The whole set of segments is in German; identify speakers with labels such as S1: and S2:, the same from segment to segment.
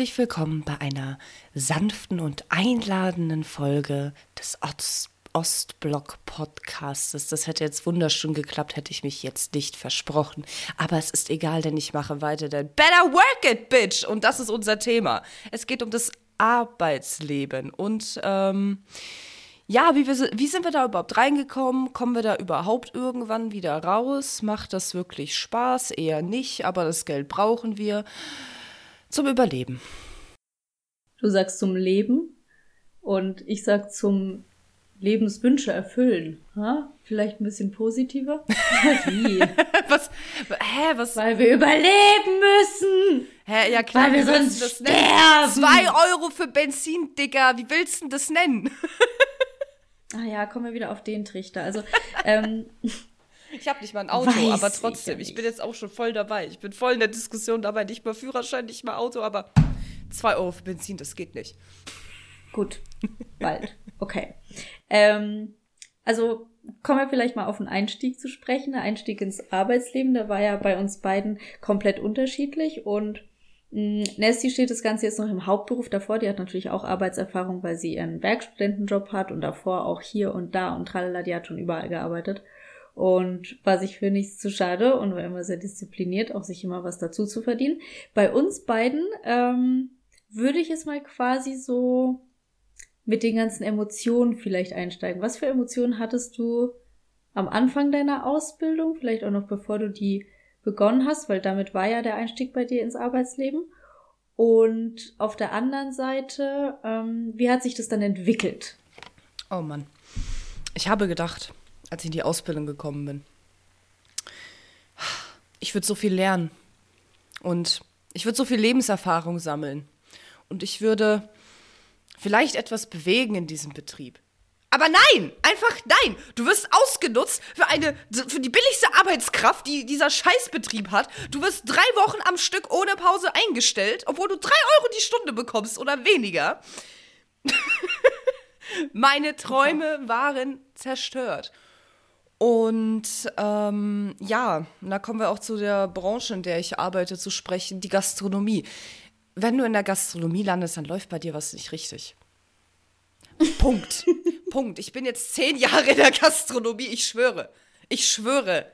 S1: Herzlich willkommen bei einer sanften und einladenden Folge des Ost Ostblock Podcastes. Das hätte jetzt wunderschön geklappt, hätte ich mich jetzt nicht versprochen. Aber es ist egal, denn ich mache weiter, denn Better Work It, Bitch! Und das ist unser Thema. Es geht um das Arbeitsleben. Und ähm, ja, wie, wir, wie sind wir da überhaupt reingekommen? Kommen wir da überhaupt irgendwann wieder raus? Macht das wirklich Spaß? Eher nicht, aber das Geld brauchen wir zum Überleben.
S2: Du sagst zum Leben und ich sag zum Lebenswünsche erfüllen. Ha? Vielleicht ein bisschen positiver? Wie?
S1: was? Hä, was?
S2: Weil wir überleben müssen.
S1: Hä, ja klar.
S2: Weil wir sonst das sterben. Nennen?
S1: Zwei Euro für Benzin, Digga. Wie willst du denn das nennen?
S2: ah ja, kommen wir wieder auf den Trichter. Also, ähm,
S1: Ich habe nicht mal ein Auto, aber trotzdem, ich, ich, bin jetzt auch schon voll dabei. Ich bin voll in der Diskussion dabei. Nicht mal Führerschein, nicht mal Auto, aber zwei Euro für Benzin, das geht nicht.
S2: Gut, bald. Okay. Ähm, also kommen wir vielleicht mal auf einen Einstieg zu sprechen. Der Einstieg ins Arbeitsleben, der war ja bei uns beiden komplett unterschiedlich und mm, Nesty steht das Ganze jetzt noch im Hauptberuf davor. Die hat natürlich auch Arbeitserfahrung, weil sie ihren Werkstudentenjob hat und davor auch hier und da und tralala, die hat schon überall gearbeitet und war sich für nichts zu schade und war immer sehr diszipliniert, auch sich immer was dazu zu verdienen. Bei uns beiden ähm, würde ich es mal quasi so mit den ganzen Emotionen vielleicht einsteigen. Was für Emotionen hattest du am Anfang deiner Ausbildung, vielleicht auch noch bevor du die begonnen hast, weil damit war ja der Einstieg bei dir ins Arbeitsleben. Und auf der anderen Seite, ähm, wie hat sich das dann entwickelt?
S1: Oh Mann. Ich habe gedacht, als ich in die Ausbildung gekommen bin, ich würde so viel lernen und ich würde so viel Lebenserfahrung sammeln und ich würde vielleicht etwas bewegen in diesem Betrieb. Aber nein, einfach nein. Du wirst ausgenutzt für eine, für die billigste Arbeitskraft, die dieser Scheißbetrieb hat. Du wirst drei Wochen am Stück ohne Pause eingestellt, obwohl du drei Euro die Stunde bekommst oder weniger. Meine Träume waren zerstört. Und ähm, ja, da kommen wir auch zu der Branche, in der ich arbeite, zu sprechen, die Gastronomie wenn du in der Gastronomie landest, dann läuft bei dir was nicht richtig. Punkt. Punkt. Ich bin jetzt zehn Jahre in der Gastronomie, ich schwöre. Ich schwöre.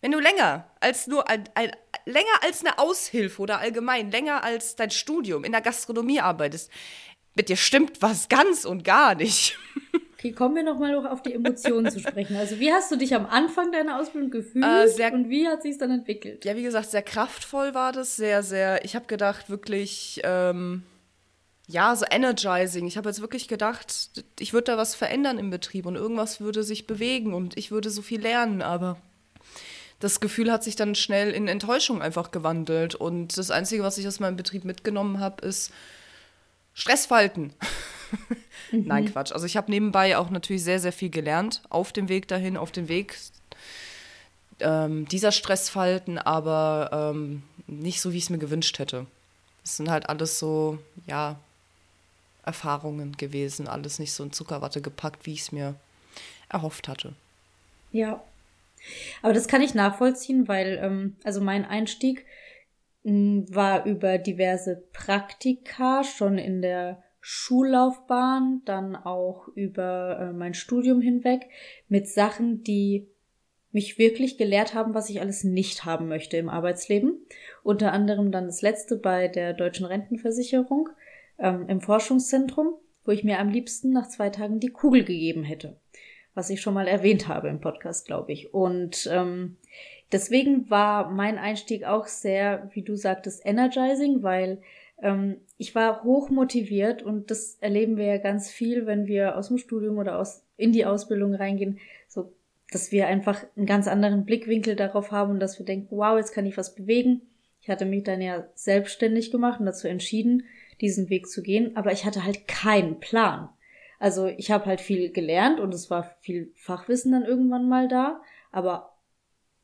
S1: Wenn du länger als nur ein, ein, länger als eine Aushilfe oder allgemein länger als dein Studium in der Gastronomie arbeitest, mit dir stimmt was ganz und gar nicht.
S2: Okay, kommen wir nochmal auf die Emotionen zu sprechen. Also wie hast du dich am Anfang deiner Ausbildung gefühlt äh, sehr, und wie hat sich dann entwickelt?
S1: Ja, wie gesagt, sehr kraftvoll war das, sehr, sehr. Ich habe gedacht, wirklich, ähm, ja, so energizing. Ich habe jetzt wirklich gedacht, ich würde da was verändern im Betrieb und irgendwas würde sich bewegen und ich würde so viel lernen, aber das Gefühl hat sich dann schnell in Enttäuschung einfach gewandelt. Und das Einzige, was ich aus meinem Betrieb mitgenommen habe, ist Stressfalten. Mhm. Nein, Quatsch. Also ich habe nebenbei auch natürlich sehr, sehr viel gelernt auf dem Weg dahin, auf dem Weg ähm, dieser Stressfalten, aber ähm, nicht so, wie ich es mir gewünscht hätte. Es sind halt alles so, ja, Erfahrungen gewesen, alles nicht so in Zuckerwatte gepackt, wie ich es mir erhofft hatte.
S2: Ja. Aber das kann ich nachvollziehen, weil, ähm, also mein Einstieg war über diverse Praktika schon in der Schullaufbahn, dann auch über äh, mein Studium hinweg mit Sachen, die mich wirklich gelehrt haben, was ich alles nicht haben möchte im Arbeitsleben. Unter anderem dann das letzte bei der Deutschen Rentenversicherung ähm, im Forschungszentrum, wo ich mir am liebsten nach zwei Tagen die Kugel gegeben hätte. Was ich schon mal erwähnt habe im Podcast, glaube ich. Und ähm, deswegen war mein Einstieg auch sehr, wie du sagtest, energizing, weil ich war hoch motiviert und das erleben wir ja ganz viel, wenn wir aus dem Studium oder aus, in die Ausbildung reingehen, so, dass wir einfach einen ganz anderen Blickwinkel darauf haben und dass wir denken, wow, jetzt kann ich was bewegen. Ich hatte mich dann ja selbstständig gemacht und dazu entschieden, diesen Weg zu gehen, aber ich hatte halt keinen Plan. Also ich habe halt viel gelernt und es war viel Fachwissen dann irgendwann mal da, aber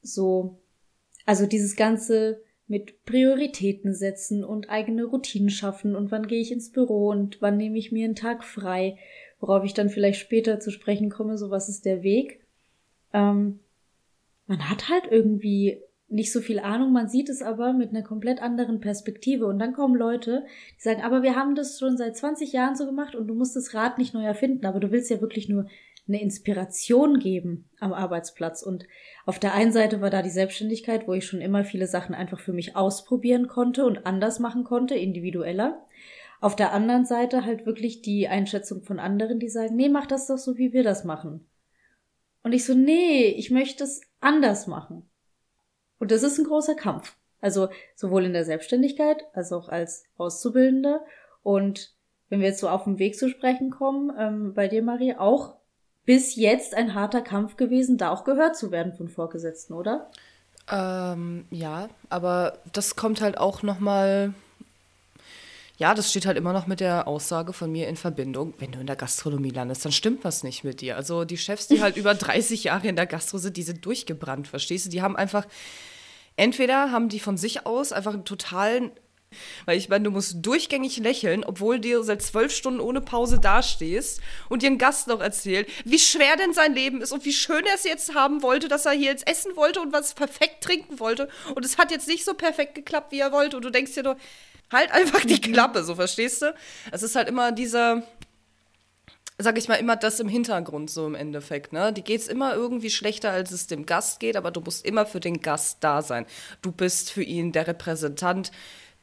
S2: so, also dieses ganze mit Prioritäten setzen und eigene Routinen schaffen und wann gehe ich ins Büro und wann nehme ich mir einen Tag frei, worauf ich dann vielleicht später zu sprechen komme, so was ist der Weg. Ähm, man hat halt irgendwie nicht so viel Ahnung, man sieht es aber mit einer komplett anderen Perspektive. Und dann kommen Leute, die sagen, aber wir haben das schon seit 20 Jahren so gemacht und du musst das Rad nicht neu erfinden, aber du willst ja wirklich nur eine Inspiration geben am Arbeitsplatz. Und auf der einen Seite war da die Selbstständigkeit, wo ich schon immer viele Sachen einfach für mich ausprobieren konnte und anders machen konnte, individueller. Auf der anderen Seite halt wirklich die Einschätzung von anderen, die sagen, nee, mach das doch so, wie wir das machen. Und ich so, nee, ich möchte es anders machen. Und das ist ein großer Kampf. Also sowohl in der Selbstständigkeit als auch als Auszubildende. Und wenn wir jetzt so auf den Weg zu sprechen kommen, ähm, bei dir, Marie, auch bis jetzt ein harter Kampf gewesen, da auch gehört zu werden von Vorgesetzten, oder?
S1: Ähm, ja, aber das kommt halt auch nochmal ja, das steht halt immer noch mit der Aussage von mir in Verbindung, wenn du in der Gastronomie landest, dann stimmt was nicht mit dir. Also die Chefs, die halt über 30 Jahre in der Gastro sind, die sind durchgebrannt, verstehst du? Die haben einfach, entweder haben die von sich aus einfach einen totalen weil ich meine, du musst durchgängig lächeln, obwohl du seit zwölf Stunden ohne Pause dastehst und dir ein Gast noch erzählt, wie schwer denn sein Leben ist und wie schön er es jetzt haben wollte, dass er hier jetzt essen wollte und was perfekt trinken wollte. Und es hat jetzt nicht so perfekt geklappt, wie er wollte. Und du denkst dir nur, Halt einfach die. Klappe, so verstehst du? Es ist halt immer dieser, sag ich mal, immer das im Hintergrund so im Endeffekt. Ne? Die geht's immer irgendwie schlechter, als es dem Gast geht, aber du musst immer für den Gast da sein. Du bist für ihn der Repräsentant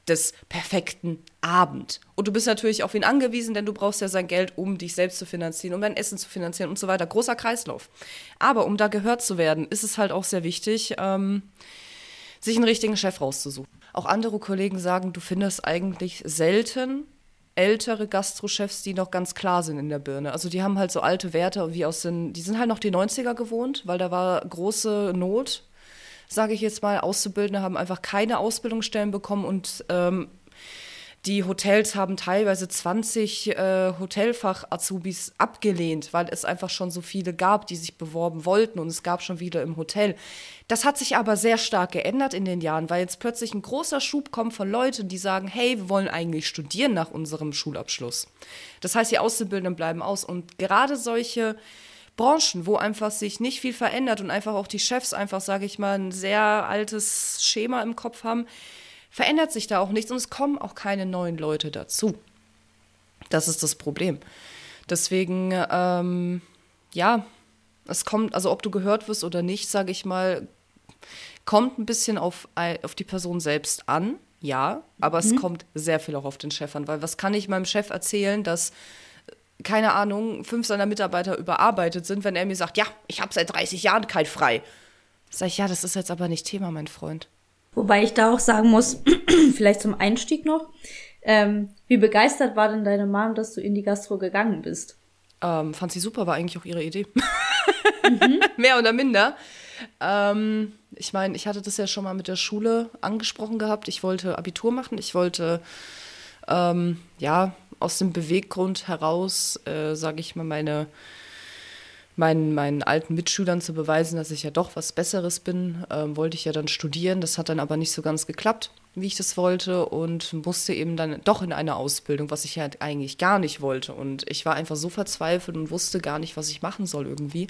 S1: des perfekten Abend. Und du bist natürlich auf ihn angewiesen, denn du brauchst ja sein Geld, um dich selbst zu finanzieren, um dein Essen zu finanzieren und so weiter. Großer Kreislauf. Aber um da gehört zu werden, ist es halt auch sehr wichtig, ähm, sich einen richtigen Chef rauszusuchen. Auch andere Kollegen sagen, du findest eigentlich selten ältere Gastrochefs, die noch ganz klar sind in der Birne. Also die haben halt so alte Werte wie aus den, die sind halt noch die 90er gewohnt, weil da war große Not, sage ich jetzt mal. Auszubildende haben einfach keine Ausbildungsstellen bekommen und ähm, die Hotels haben teilweise 20 äh, Hotelfach-Azubis abgelehnt, weil es einfach schon so viele gab, die sich beworben wollten und es gab schon wieder im Hotel. Das hat sich aber sehr stark geändert in den Jahren, weil jetzt plötzlich ein großer Schub kommt von Leuten, die sagen, hey, wir wollen eigentlich studieren nach unserem Schulabschluss. Das heißt, die Auszubildenden bleiben aus und gerade solche Branchen, wo einfach sich nicht viel verändert und einfach auch die Chefs einfach, sage ich mal, ein sehr altes Schema im Kopf haben, verändert sich da auch nichts und es kommen auch keine neuen Leute dazu. Das ist das Problem. Deswegen, ähm, ja, es kommt, also ob du gehört wirst oder nicht, sage ich mal, kommt ein bisschen auf, auf die Person selbst an, ja, aber mhm. es kommt sehr viel auch auf den Chef an, weil was kann ich meinem Chef erzählen, dass keine Ahnung, fünf seiner Mitarbeiter überarbeitet sind, wenn er mir sagt, ja, ich habe seit 30 Jahren kein frei. Sag ich, ja, das ist jetzt aber nicht Thema, mein Freund.
S2: Wobei ich da auch sagen muss, vielleicht zum Einstieg noch, ähm, wie begeistert war denn deine Mom, dass du in die Gastro gegangen bist?
S1: Ähm, fand sie super, war eigentlich auch ihre Idee. Mhm. Mehr oder minder. Ähm, ich meine, ich hatte das ja schon mal mit der Schule angesprochen gehabt. Ich wollte Abitur machen. Ich wollte, ähm, ja, aus dem Beweggrund heraus, äh, sage ich mal, meine meinen, meinen alten Mitschülern zu beweisen, dass ich ja doch was Besseres bin, ähm, wollte ich ja dann studieren. Das hat dann aber nicht so ganz geklappt, wie ich das wollte und musste eben dann doch in eine Ausbildung, was ich ja eigentlich gar nicht wollte. Und ich war einfach so verzweifelt und wusste gar nicht, was ich machen soll irgendwie.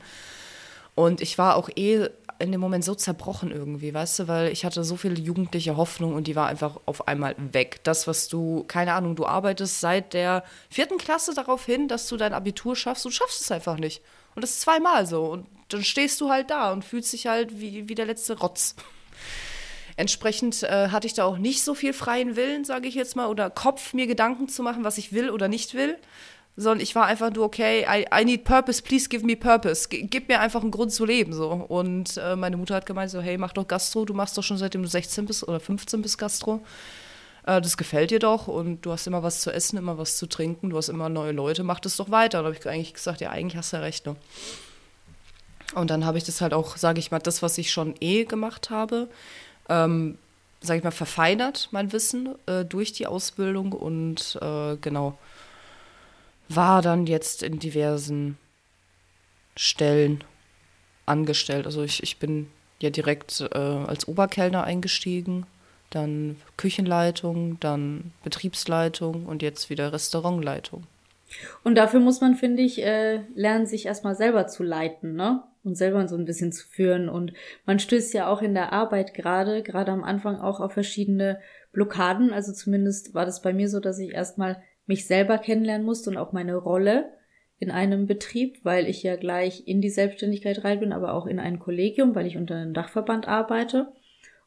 S1: Und ich war auch eh in dem Moment so zerbrochen irgendwie, weißt du, weil ich hatte so viele jugendliche Hoffnung und die war einfach auf einmal weg. Das, was du, keine Ahnung, du arbeitest seit der vierten Klasse darauf hin, dass du dein Abitur schaffst, du schaffst es einfach nicht. Und das zweimal so. Und dann stehst du halt da und fühlst dich halt wie, wie der letzte Rotz. Entsprechend äh, hatte ich da auch nicht so viel freien Willen, sage ich jetzt mal, oder Kopf, mir Gedanken zu machen, was ich will oder nicht will. Sondern ich war einfach nur, okay, I, I need purpose, please give me purpose. G gib mir einfach einen Grund zu leben. so. Und äh, meine Mutter hat gemeint, so, hey, mach doch Gastro, du machst doch schon seitdem du 16 bist oder 15 bist Gastro äh, das gefällt dir doch und du hast immer was zu essen, immer was zu trinken, du hast immer neue Leute, mach das doch weiter. Und da habe ich eigentlich gesagt, ja, eigentlich hast du ja recht. Ne? Und dann habe ich das halt auch, sage ich mal, das, was ich schon eh gemacht habe, ähm, sage ich mal, verfeinert, mein Wissen äh, durch die Ausbildung und äh, genau, war dann jetzt in diversen Stellen angestellt. Also ich, ich bin ja direkt äh, als Oberkellner eingestiegen dann Küchenleitung, dann Betriebsleitung und jetzt wieder Restaurantleitung.
S2: Und dafür muss man, finde ich, äh, lernen, sich erstmal selber zu leiten, ne? und selber so ein bisschen zu führen. Und man stößt ja auch in der Arbeit gerade, gerade am Anfang auch auf verschiedene Blockaden. Also zumindest war das bei mir so, dass ich erstmal mich selber kennenlernen musste und auch meine Rolle in einem Betrieb, weil ich ja gleich in die Selbstständigkeit rein bin, aber auch in ein Kollegium, weil ich unter einem Dachverband arbeite.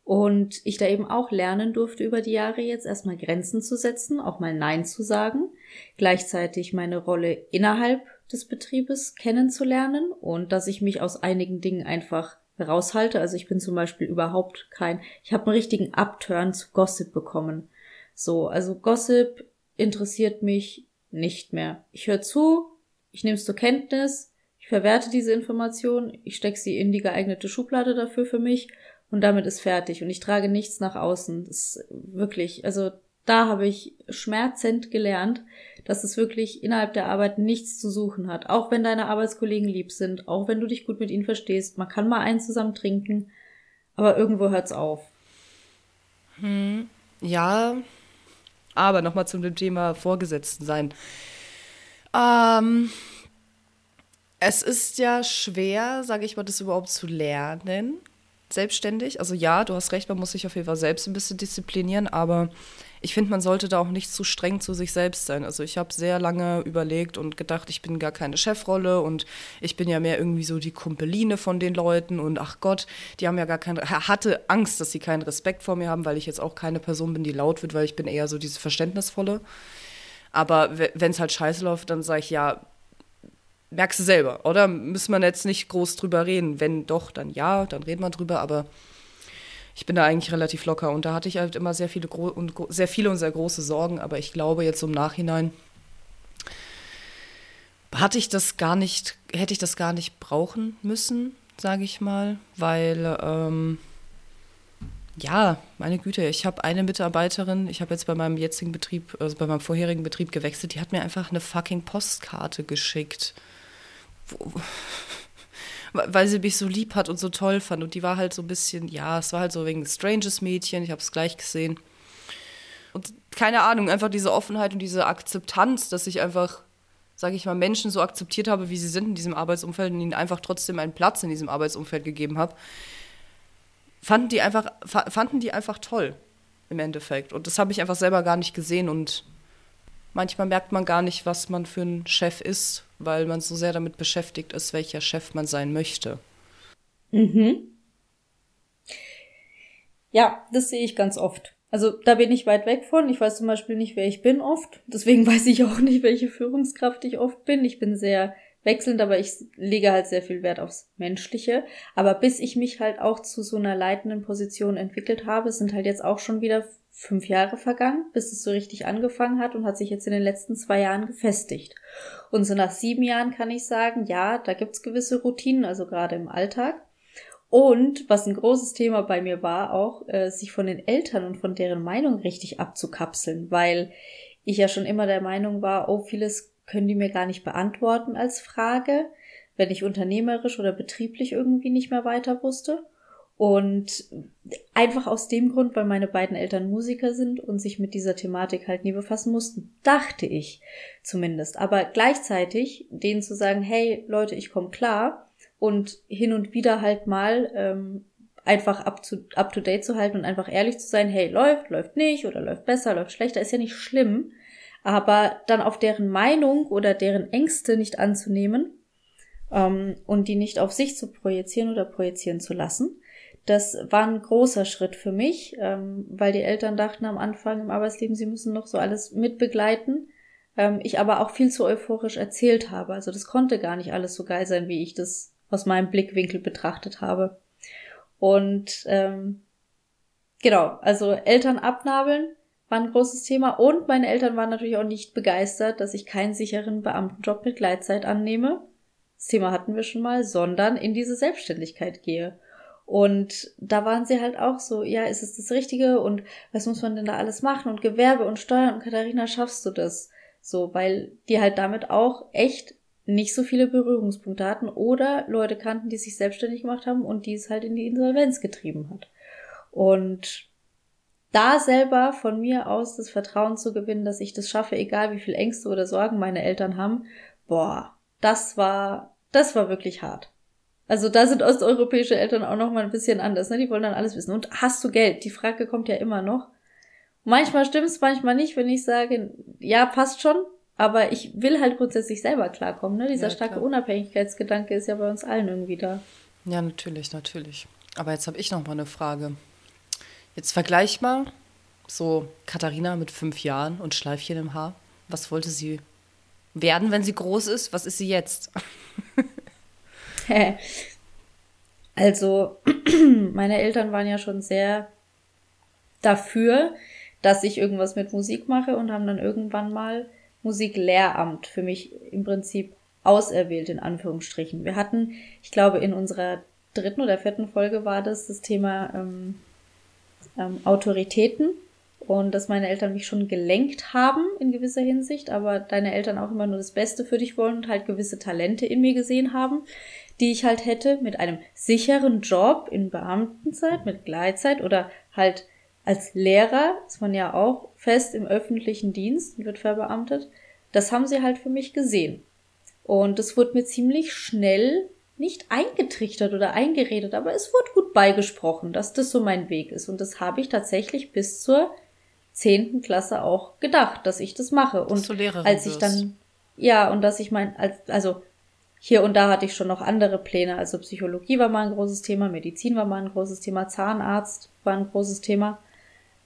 S2: Und ich da eben auch lernen durfte über die Jahre jetzt erstmal Grenzen zu setzen, auch mal Nein zu sagen, gleichzeitig meine Rolle innerhalb des Betriebes kennenzulernen und dass ich mich aus einigen Dingen einfach raushalte. Also ich bin zum Beispiel überhaupt kein, ich habe einen richtigen Upturn zu Gossip bekommen. So, also Gossip interessiert mich nicht mehr. Ich höre zu, ich nehme es zur Kenntnis, ich verwerte diese Information, ich stecke sie in die geeignete Schublade dafür für mich und damit ist fertig und ich trage nichts nach außen. Das ist wirklich, also da habe ich schmerzend gelernt, dass es wirklich innerhalb der Arbeit nichts zu suchen hat. Auch wenn deine Arbeitskollegen lieb sind, auch wenn du dich gut mit ihnen verstehst, man kann mal einen zusammen trinken, aber irgendwo hört's auf.
S1: Hm, ja, aber nochmal zum Thema Vorgesetzten sein. Ähm, es ist ja schwer, sage ich mal, das überhaupt zu lernen, selbstständig. Also ja, du hast recht, man muss sich auf jeden Fall selbst ein bisschen disziplinieren, aber ich finde, man sollte da auch nicht zu streng zu sich selbst sein. Also ich habe sehr lange überlegt und gedacht, ich bin gar keine Chefrolle und ich bin ja mehr irgendwie so die Kumpeline von den Leuten und ach Gott, die haben ja gar keinen, hatte Angst, dass sie keinen Respekt vor mir haben, weil ich jetzt auch keine Person bin, die laut wird, weil ich bin eher so diese Verständnisvolle. Aber wenn es halt scheiße läuft, dann sage ich ja, merkst du selber, oder? Müssen wir jetzt nicht groß drüber reden. Wenn doch, dann ja, dann reden wir drüber, aber ich bin da eigentlich relativ locker und da hatte ich halt immer sehr viele und sehr viele und sehr große Sorgen, aber ich glaube jetzt im Nachhinein hatte ich das gar nicht, hätte ich das gar nicht brauchen müssen, sage ich mal, weil ähm, ja, meine Güte, ich habe eine Mitarbeiterin, ich habe jetzt bei meinem jetzigen Betrieb, also bei meinem vorherigen Betrieb gewechselt, die hat mir einfach eine fucking Postkarte geschickt. Wo, weil sie mich so lieb hat und so toll fand. Und die war halt so ein bisschen, ja, es war halt so wegen Stranges Mädchen, ich habe es gleich gesehen. Und keine Ahnung, einfach diese Offenheit und diese Akzeptanz, dass ich einfach, sage ich mal, Menschen so akzeptiert habe, wie sie sind in diesem Arbeitsumfeld und ihnen einfach trotzdem einen Platz in diesem Arbeitsumfeld gegeben habe, fanden die einfach, fanden die einfach toll im Endeffekt. Und das habe ich einfach selber gar nicht gesehen und manchmal merkt man gar nicht, was man für ein Chef ist, weil man so sehr damit beschäftigt ist, welcher Chef man sein möchte.
S2: Mhm. Ja, das sehe ich ganz oft. Also da bin ich weit weg von. Ich weiß zum Beispiel nicht, wer ich bin oft. Deswegen weiß ich auch nicht, welche Führungskraft ich oft bin. Ich bin sehr wechselnd, aber ich lege halt sehr viel Wert aufs Menschliche. Aber bis ich mich halt auch zu so einer leitenden Position entwickelt habe, sind halt jetzt auch schon wieder fünf Jahre vergangen, bis es so richtig angefangen hat und hat sich jetzt in den letzten zwei Jahren gefestigt. Und so nach sieben Jahren kann ich sagen, ja, da gibt's gewisse Routinen, also gerade im Alltag. Und was ein großes Thema bei mir war, auch äh, sich von den Eltern und von deren Meinung richtig abzukapseln, weil ich ja schon immer der Meinung war, oh, vieles können die mir gar nicht beantworten als Frage, wenn ich unternehmerisch oder betrieblich irgendwie nicht mehr weiter wusste. Und einfach aus dem Grund, weil meine beiden Eltern Musiker sind und sich mit dieser Thematik halt nie befassen mussten, dachte ich zumindest. Aber gleichzeitig denen zu sagen, hey Leute, ich komme klar und hin und wieder halt mal ähm, einfach up to, up to date zu halten und einfach ehrlich zu sein, hey, läuft, läuft nicht oder läuft besser, läuft schlechter, ist ja nicht schlimm. Aber dann auf deren Meinung oder deren Ängste nicht anzunehmen ähm, und die nicht auf sich zu projizieren oder projizieren zu lassen, das war ein großer Schritt für mich, ähm, weil die Eltern dachten am Anfang im Arbeitsleben, sie müssen noch so alles mitbegleiten. Ähm, ich aber auch viel zu euphorisch erzählt habe. Also das konnte gar nicht alles so geil sein, wie ich das aus meinem Blickwinkel betrachtet habe. Und ähm, genau, also Eltern abnabeln war ein großes Thema. Und meine Eltern waren natürlich auch nicht begeistert, dass ich keinen sicheren Beamtenjob mit Gleitzeit annehme. Das Thema hatten wir schon mal, sondern in diese Selbstständigkeit gehe. Und da waren sie halt auch so, ja, ist es das Richtige und was muss man denn da alles machen und Gewerbe und Steuern und Katharina, schaffst du das? So, weil die halt damit auch echt nicht so viele Berührungspunkte hatten oder Leute kannten, die sich selbstständig gemacht haben und die es halt in die Insolvenz getrieben hat. Und da selber von mir aus das Vertrauen zu gewinnen, dass ich das schaffe, egal wie viel Ängste oder Sorgen meine Eltern haben, boah, das war, das war wirklich hart. Also da sind osteuropäische Eltern auch noch mal ein bisschen anders, ne? Die wollen dann alles wissen. Und hast du Geld? Die Frage kommt ja immer noch. Manchmal stimmt's, manchmal nicht, wenn ich sage, ja, passt schon, aber ich will halt grundsätzlich selber klarkommen, ne? Dieser ja, starke Unabhängigkeitsgedanke ist ja bei uns allen irgendwie da.
S1: Ja, natürlich, natürlich. Aber jetzt habe ich noch mal eine Frage. Jetzt vergleich mal so Katharina mit fünf Jahren und Schleifchen im Haar. Was wollte sie werden, wenn sie groß ist? Was ist sie jetzt?
S2: also, meine Eltern waren ja schon sehr dafür, dass ich irgendwas mit Musik mache und haben dann irgendwann mal Musiklehramt für mich im Prinzip auserwählt, in Anführungsstrichen. Wir hatten, ich glaube, in unserer dritten oder vierten Folge war das das Thema ähm, ähm, Autoritäten und dass meine Eltern mich schon gelenkt haben in gewisser Hinsicht, aber deine Eltern auch immer nur das Beste für dich wollen und halt gewisse Talente in mir gesehen haben, die ich halt hätte mit einem sicheren Job in Beamtenzeit, mit Gleitzeit oder halt als Lehrer, ist man ja auch fest im öffentlichen Dienst und wird verbeamtet. Das haben sie halt für mich gesehen. Und es wurde mir ziemlich schnell nicht eingetrichtert oder eingeredet, aber es wurde gut beigesprochen, dass das so mein Weg ist. Und das habe ich tatsächlich bis zur zehnten Klasse auch gedacht, dass ich das mache. Und als ich dann, ja, und dass ich mein, als, also hier und da hatte ich schon noch andere Pläne. Also Psychologie war mal ein großes Thema, Medizin war mal ein großes Thema, Zahnarzt war ein großes Thema.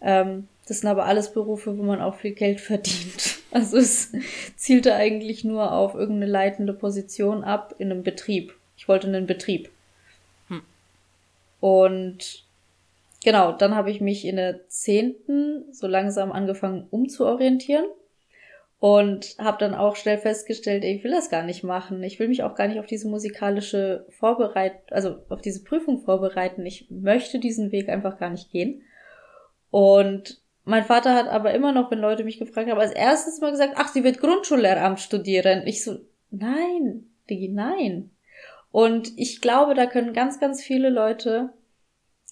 S2: Ähm, das sind aber alles Berufe, wo man auch viel Geld verdient. Also es zielte eigentlich nur auf irgendeine leitende Position ab in einem Betrieb. Ich wollte einen Betrieb. Hm. Und genau, dann habe ich mich in der zehnten so langsam angefangen umzuorientieren und habe dann auch schnell festgestellt, ich will das gar nicht machen. Ich will mich auch gar nicht auf diese musikalische Vorbereitung, also auf diese Prüfung vorbereiten. Ich möchte diesen Weg einfach gar nicht gehen. Und mein Vater hat aber immer noch, wenn Leute mich gefragt haben, als erstes mal gesagt, ach, sie wird Grundschullehramt studieren. Ich so, nein, Digi, nein. Und ich glaube, da können ganz, ganz viele Leute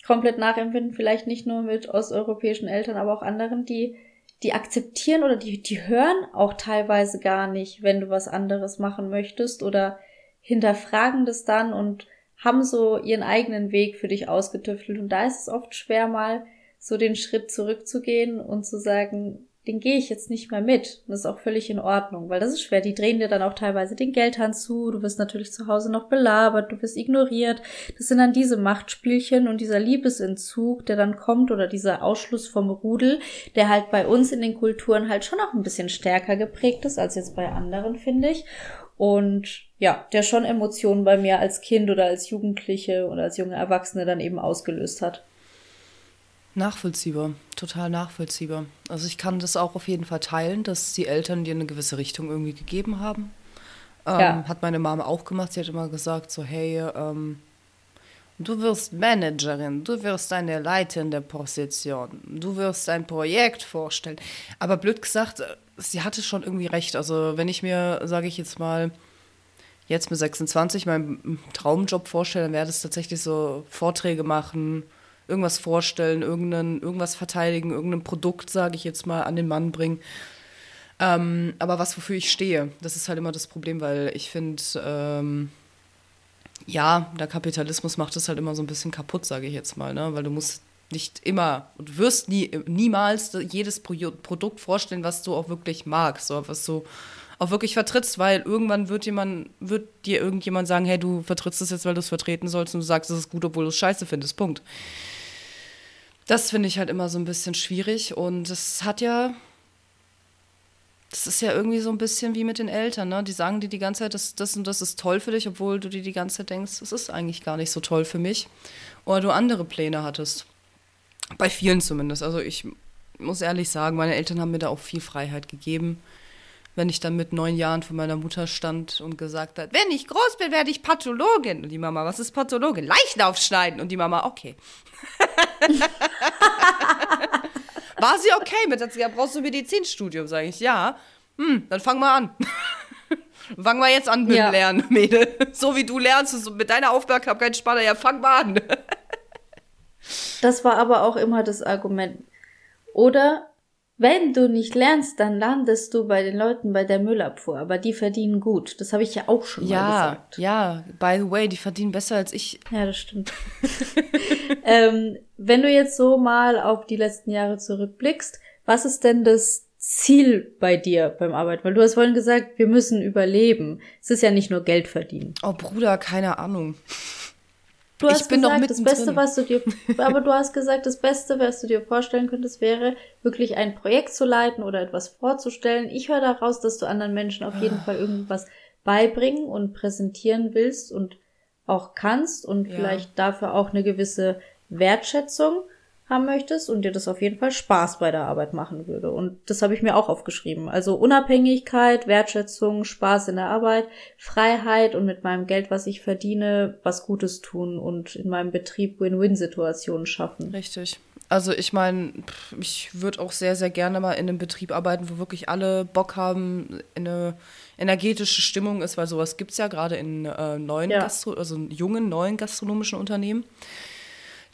S2: komplett nachempfinden, vielleicht nicht nur mit osteuropäischen Eltern, aber auch anderen, die die akzeptieren oder die, die hören auch teilweise gar nicht, wenn du was anderes machen möchtest oder hinterfragen das dann und haben so ihren eigenen Weg für dich ausgetüftelt. Und da ist es oft schwer, mal so den Schritt zurückzugehen und zu sagen, den gehe ich jetzt nicht mehr mit. Und das ist auch völlig in Ordnung, weil das ist schwer. Die drehen dir dann auch teilweise den Geldhand zu. Du wirst natürlich zu Hause noch belabert, du wirst ignoriert. Das sind dann diese Machtspielchen und dieser Liebesentzug, der dann kommt oder dieser Ausschluss vom Rudel, der halt bei uns in den Kulturen halt schon auch ein bisschen stärker geprägt ist als jetzt bei anderen, finde ich. Und ja, der schon Emotionen bei mir als Kind oder als Jugendliche oder als junge Erwachsene dann eben ausgelöst hat.
S1: Nachvollziehbar, total nachvollziehbar. Also ich kann das auch auf jeden Fall teilen, dass die Eltern dir eine gewisse Richtung irgendwie gegeben haben. Ähm, ja. Hat meine Mama auch gemacht. Sie hat immer gesagt so, hey, ähm, du wirst Managerin, du wirst eine leitende Position, du wirst ein Projekt vorstellen. Aber blöd gesagt, äh, sie hatte schon irgendwie recht. Also wenn ich mir, sage ich jetzt mal, jetzt mit 26 meinen Traumjob vorstelle, dann wäre das tatsächlich so Vorträge machen, irgendwas vorstellen, irgendein, irgendwas verteidigen, irgendein Produkt, sage ich jetzt mal, an den Mann bringen. Ähm, aber was, wofür ich stehe, das ist halt immer das Problem, weil ich finde, ähm, ja, der Kapitalismus macht es halt immer so ein bisschen kaputt, sage ich jetzt mal, ne? weil du musst nicht immer und wirst nie, niemals jedes Pro Produkt vorstellen, was du auch wirklich magst, so, was du auch wirklich vertrittst, weil irgendwann wird jemand, wird dir irgendjemand sagen, hey, du vertrittst es jetzt, weil du es vertreten sollst und du sagst, es ist gut, obwohl du es scheiße findest. Punkt. Das finde ich halt immer so ein bisschen schwierig und es hat ja, das ist ja irgendwie so ein bisschen wie mit den Eltern, ne? Die sagen dir die ganze Zeit, das, das und das ist toll für dich, obwohl du dir die ganze Zeit denkst, das ist eigentlich gar nicht so toll für mich. Oder du andere Pläne hattest. Bei vielen zumindest. Also ich muss ehrlich sagen, meine Eltern haben mir da auch viel Freiheit gegeben. Wenn ich dann mit neun Jahren vor meiner Mutter stand und gesagt hat, wenn ich groß bin, werde ich Pathologin. Und die Mama, was ist Pathologin? Leichen aufschneiden. Und die Mama, okay. War sie okay mit? Hat sie brauchst du ein Medizinstudium? Sage ich, ja. Hm, dann fang mal an. fang mal jetzt an mit ja. Lernen, Mädel. So wie du lernst, so mit deiner Aufmerksamkeitsspanne, ja, fang mal an.
S2: das war aber auch immer das Argument. Oder wenn du nicht lernst, dann landest du bei den Leuten bei der Müllabfuhr, aber die verdienen gut. Das habe ich ja auch schon
S1: ja,
S2: mal gesagt.
S1: Ja, by the way, die verdienen besser als ich.
S2: Ja, das stimmt. ähm, wenn du jetzt so mal auf die letzten Jahre zurückblickst, was ist denn das Ziel bei dir beim Arbeiten? Weil du hast vorhin gesagt, wir müssen überleben. Es ist ja nicht nur Geld verdienen.
S1: Oh Bruder, keine Ahnung.
S2: Du hast ich bin gesagt, das Beste, was du dir, aber du hast gesagt, das Beste, was du dir vorstellen könntest, wäre, wirklich ein Projekt zu leiten oder etwas vorzustellen. Ich höre daraus, dass du anderen Menschen auf jeden Fall irgendwas beibringen und präsentieren willst und auch kannst und ja. vielleicht dafür auch eine gewisse Wertschätzung haben möchtest und dir das auf jeden Fall Spaß bei der Arbeit machen würde. Und das habe ich mir auch aufgeschrieben. Also Unabhängigkeit, Wertschätzung, Spaß in der Arbeit, Freiheit und mit meinem Geld, was ich verdiene, was Gutes tun und in meinem Betrieb Win-Win-Situationen schaffen.
S1: Richtig. Also ich meine, ich würde auch sehr, sehr gerne mal in einem Betrieb arbeiten, wo wirklich alle Bock haben, eine energetische Stimmung ist, weil sowas gibt es ja gerade in äh, neuen ja. Gastro also jungen, neuen gastronomischen Unternehmen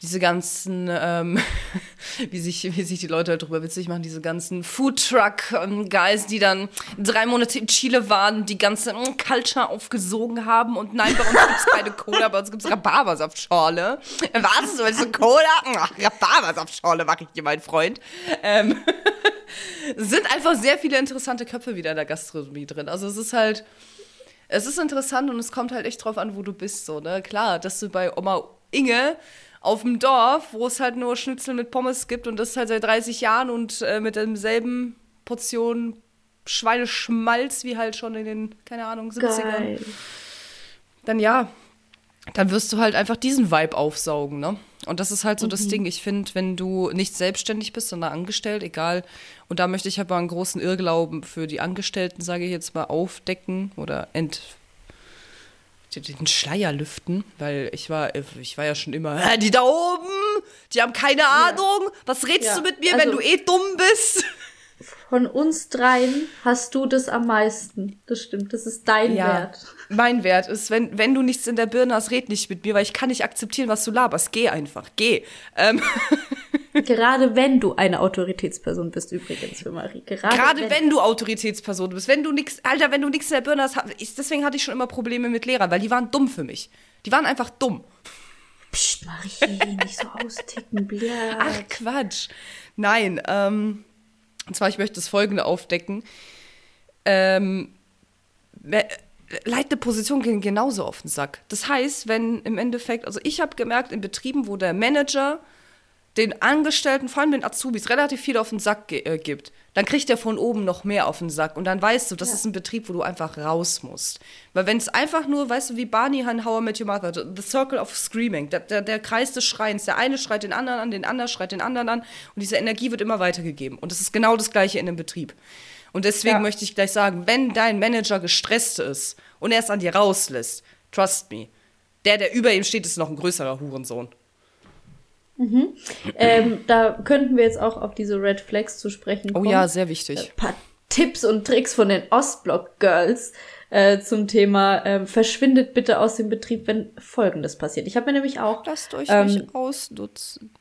S1: diese ganzen, ähm, wie, sich, wie sich die Leute halt drüber witzig machen, diese ganzen Foodtruck-Guys, die dann drei Monate in Chile waren, die ganze mm, Culture aufgesogen haben und nein, bei uns gibt es keine Cola, bei uns gibt es Rhabarbersaftschorle. Was? Du willst du Cola? Ach, Rhabarbersaftschorle mache ich dir, mein Freund. Ähm, sind einfach sehr viele interessante Köpfe wieder in der Gastronomie drin. Also es ist halt, es ist interessant und es kommt halt echt drauf an, wo du bist, so, ne? Klar, dass du bei Oma Inge auf dem Dorf, wo es halt nur Schnitzel mit Pommes gibt und das halt seit 30 Jahren und äh, mit demselben Portion Schweineschmalz wie halt schon in den, keine Ahnung, 70ern. Geil. Dann ja, dann wirst du halt einfach diesen Vibe aufsaugen, ne? Und das ist halt so mhm. das Ding. Ich finde, wenn du nicht selbstständig bist, sondern angestellt, egal, und da möchte ich aber einen großen Irrglauben für die Angestellten, sage ich jetzt mal, aufdecken oder ent den Schleier lüften, weil ich war, ich war ja schon immer, die da oben, die haben keine Ahnung. Was redest ja. du mit mir, also, wenn du eh dumm bist?
S2: Von uns dreien hast du das am meisten. Das stimmt, das ist dein ja, Wert.
S1: Mein Wert ist, wenn, wenn du nichts in der Birne hast, red nicht mit mir, weil ich kann nicht akzeptieren, was du laberst. Geh einfach, geh. Ähm.
S2: Gerade wenn du eine Autoritätsperson bist, übrigens für Marie.
S1: Gerade, Gerade wenn. wenn. du Autoritätsperson bist, wenn du nichts, Alter, wenn du nichts in der Birne hast, deswegen hatte ich schon immer Probleme mit Lehrern, weil die waren dumm für mich. Die waren einfach dumm.
S2: Psst, Marie, nicht so austicken, blöd.
S1: Ach, Quatsch. Nein, ähm, und zwar, ich möchte das Folgende aufdecken. Ähm, leitende Position gehen genauso auf den Sack. Das heißt, wenn im Endeffekt, also ich habe gemerkt, in Betrieben, wo der Manager den Angestellten, vor allem den Azubis, relativ viel auf den Sack äh, gibt, dann kriegt er von oben noch mehr auf den Sack. Und dann weißt du, das ja. ist ein Betrieb, wo du einfach raus musst. Weil wenn es einfach nur, weißt du, wie Barney Han How I Met Your Mother, The Circle of Screaming, der, der, der Kreis des Schreins, der eine schreit den anderen an, den anderen schreit den anderen an und diese Energie wird immer weitergegeben. Und das ist genau das Gleiche in einem Betrieb. Und deswegen ja. möchte ich gleich sagen, wenn dein Manager gestresst ist und er es an dir rauslässt, trust me, der, der über ihm steht, ist noch ein größerer Hurensohn.
S2: Mhm. Ähm, da könnten wir jetzt auch auf diese Red Flags zu sprechen
S1: kommen. Oh ja, sehr wichtig.
S2: Ein paar Tipps und Tricks von den Ostblock-Girls äh, zum Thema ähm, verschwindet bitte aus dem Betrieb, wenn Folgendes passiert. Ich habe mir nämlich auch...
S1: Lasst euch ähm, nicht ausnutzen.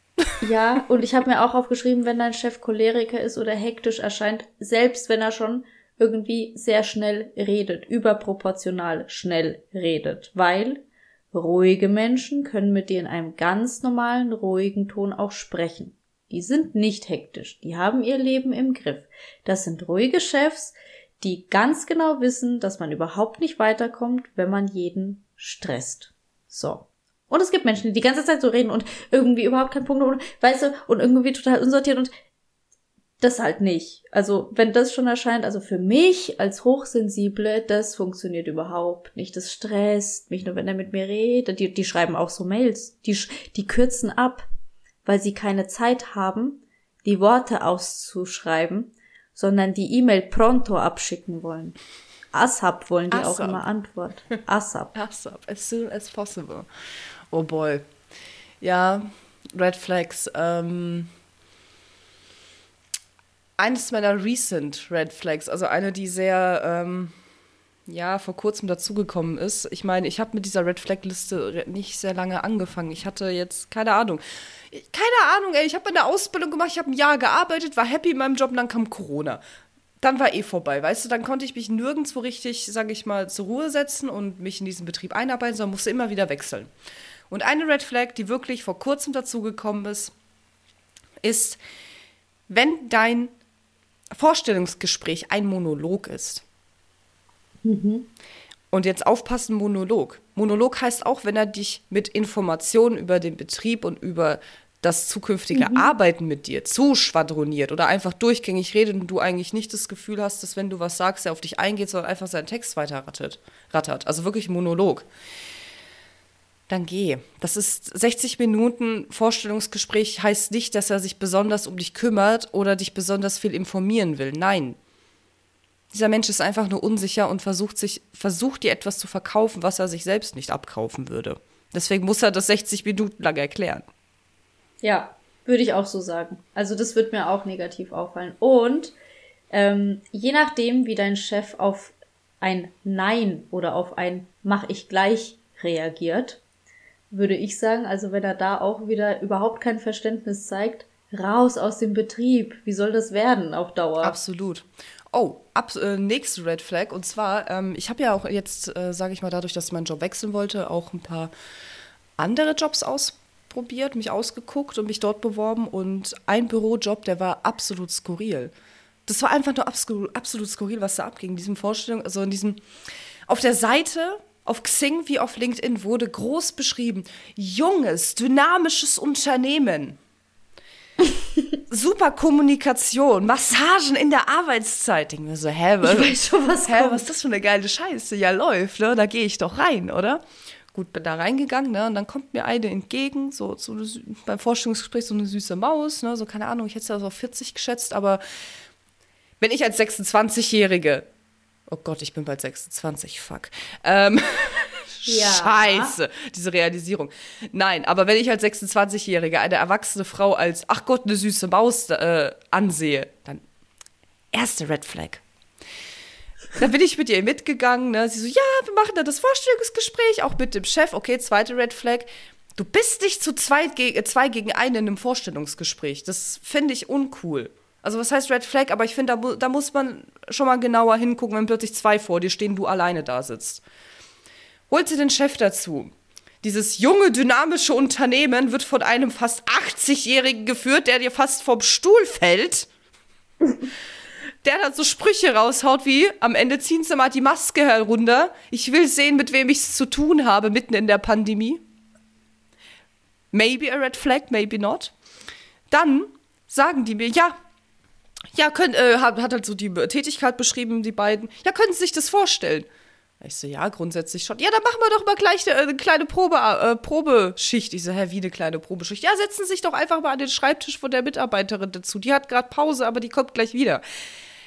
S2: Ja, und ich habe mir auch aufgeschrieben, wenn dein Chef Choleriker ist oder hektisch erscheint, selbst wenn er schon irgendwie sehr schnell redet, überproportional schnell redet, weil Ruhige Menschen können mit dir in einem ganz normalen, ruhigen Ton auch sprechen. Die sind nicht hektisch, die haben ihr Leben im Griff. Das sind ruhige Chefs, die ganz genau wissen, dass man überhaupt nicht weiterkommt, wenn man jeden stresst. So. Und es gibt Menschen, die die ganze Zeit so reden und irgendwie überhaupt keinen Punkt, weißt du, und irgendwie total unsortiert und das halt nicht. Also, wenn das schon erscheint, also für mich als Hochsensible, das funktioniert überhaupt nicht. Das stresst mich nur, wenn er mit mir redet. Die, die schreiben auch so Mails. Die, die kürzen ab, weil sie keine Zeit haben, die Worte auszuschreiben, sondern die E-Mail pronto abschicken wollen. ASAP wollen die ASAP. auch immer Antwort. ASAP.
S1: ASAP, as soon as possible. Oh boy. Ja, Red Flags. Ähm eines meiner recent Red Flags, also eine, die sehr, ähm, ja, vor kurzem dazugekommen ist. Ich meine, ich habe mit dieser Red Flag Liste nicht sehr lange angefangen. Ich hatte jetzt keine Ahnung. Keine Ahnung, ey. Ich habe eine Ausbildung gemacht, ich habe ein Jahr gearbeitet, war happy in meinem Job und dann kam Corona. Dann war eh vorbei, weißt du, dann konnte ich mich nirgendwo richtig, sage ich mal, zur Ruhe setzen und mich in diesen Betrieb einarbeiten, sondern musste immer wieder wechseln. Und eine Red Flag, die wirklich vor kurzem dazugekommen ist, ist, wenn dein Vorstellungsgespräch ein Monolog ist. Mhm. Und jetzt aufpassen, Monolog. Monolog heißt auch, wenn er dich mit Informationen über den Betrieb und über das zukünftige mhm. Arbeiten mit dir zuschwadroniert oder einfach durchgängig redet und du eigentlich nicht das Gefühl hast, dass wenn du was sagst, er auf dich eingeht, sondern einfach seinen Text weiter rattert. Also wirklich Monolog dann geh. Das ist 60 Minuten Vorstellungsgespräch, heißt nicht, dass er sich besonders um dich kümmert oder dich besonders viel informieren will. Nein. Dieser Mensch ist einfach nur unsicher und versucht sich, versucht dir etwas zu verkaufen, was er sich selbst nicht abkaufen würde. Deswegen muss er das 60 Minuten lang erklären.
S2: Ja, würde ich auch so sagen. Also das wird mir auch negativ auffallen. Und ähm, je nachdem, wie dein Chef auf ein Nein oder auf ein Mach ich gleich reagiert, würde ich sagen. Also wenn er da auch wieder überhaupt kein Verständnis zeigt, raus aus dem Betrieb. Wie soll das werden auf Dauer?
S1: Absolut. Oh, ab, äh, nächste Red Flag. Und zwar, ähm, ich habe ja auch jetzt, äh, sage ich mal, dadurch, dass ich meinen Job wechseln wollte, auch ein paar andere Jobs ausprobiert, mich ausgeguckt und mich dort beworben. Und ein Bürojob, der war absolut skurril. Das war einfach nur absolut, absolut skurril, was da abging. In diesem Vorstellung, also in diesem, auf der Seite auf Xing wie auf LinkedIn wurde groß beschrieben, junges, dynamisches Unternehmen. Super Kommunikation, Massagen in der Arbeitszeit. Ich mir so, hä, was, ich weiß schon, was, hä, was ist das für eine geile Scheiße? Ja, läuft, ne? Da gehe ich doch rein, oder? Gut, bin da reingegangen, ne? Und dann kommt mir eine entgegen, so, so eine, beim Vorstellungsgespräch so eine süße Maus, ne? So, keine Ahnung, ich hätte es ja so auf 40 geschätzt, aber wenn ich als 26-Jährige Oh Gott, ich bin bald 26, fuck. Ähm, ja. Scheiße, diese Realisierung. Nein, aber wenn ich als 26-Jährige eine erwachsene Frau als, ach Gott, eine süße Maus äh, ansehe, dann erste Red Flag. Dann bin ich mit ihr mitgegangen. Ne? Sie so, ja, wir machen da das Vorstellungsgespräch, auch mit dem Chef. Okay, zweite Red Flag. Du bist nicht zu zweit ge zwei gegen einen in einem Vorstellungsgespräch. Das finde ich uncool. Also was heißt Red Flag? Aber ich finde, da, da, muss man schon mal genauer hingucken, wenn plötzlich zwei vor dir stehen, du alleine da sitzt. Holt sie den Chef dazu. Dieses junge, dynamische Unternehmen wird von einem fast 80-Jährigen geführt, der dir fast vom Stuhl fällt. der dann so Sprüche raushaut wie, am Ende ziehen sie mal die Maske herunter. Ich will sehen, mit wem ich es zu tun habe, mitten in der Pandemie. Maybe a red flag, maybe not. Dann sagen die mir, ja, ja, können, äh, hat, hat halt so die Tätigkeit beschrieben, die beiden. Ja, können Sie sich das vorstellen? Ich so, ja, grundsätzlich schon. Ja, dann machen wir doch mal gleich eine, eine kleine Probe, äh, Probeschicht. Ich so, hä, wie eine kleine Probeschicht? Ja, setzen Sie sich doch einfach mal an den Schreibtisch von der Mitarbeiterin dazu. Die hat gerade Pause, aber die kommt gleich wieder.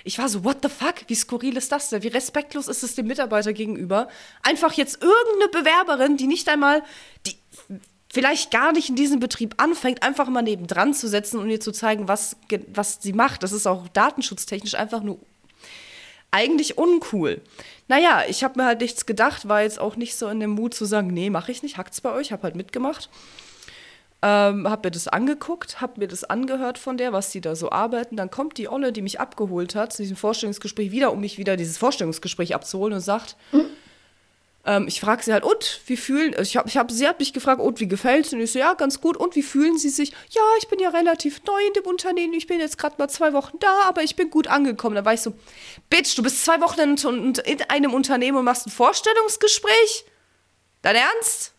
S1: Ich war so, what the fuck? Wie skurril ist das denn? Wie respektlos ist es dem Mitarbeiter gegenüber? Einfach jetzt irgendeine Bewerberin, die nicht einmal, die vielleicht gar nicht in diesem Betrieb anfängt, einfach mal nebendran zu setzen und ihr zu zeigen, was, was sie macht. Das ist auch datenschutztechnisch einfach nur eigentlich uncool. Naja, ich habe mir halt nichts gedacht, war jetzt auch nicht so in dem Mut zu sagen, nee, mache ich nicht, hackt's bei euch, habe halt mitgemacht. Ähm, hab mir das angeguckt, hab mir das angehört von der, was die da so arbeiten. Dann kommt die Olle, die mich abgeholt hat, zu diesem Vorstellungsgespräch wieder, um mich wieder dieses Vorstellungsgespräch abzuholen und sagt, mhm ähm, ich frage sie halt, und wie fühlen, also ich habe, ich hab, sie hat mich gefragt, und wie gefällt es? Und ich so, ja, ganz gut. Und wie fühlen Sie sich? Ja, ich bin ja relativ neu in dem Unternehmen. Ich bin jetzt gerade mal zwei Wochen da, aber ich bin gut angekommen. Da war ich so, Bitch, du bist zwei Wochen in, in einem Unternehmen und machst ein Vorstellungsgespräch? Dein Ernst?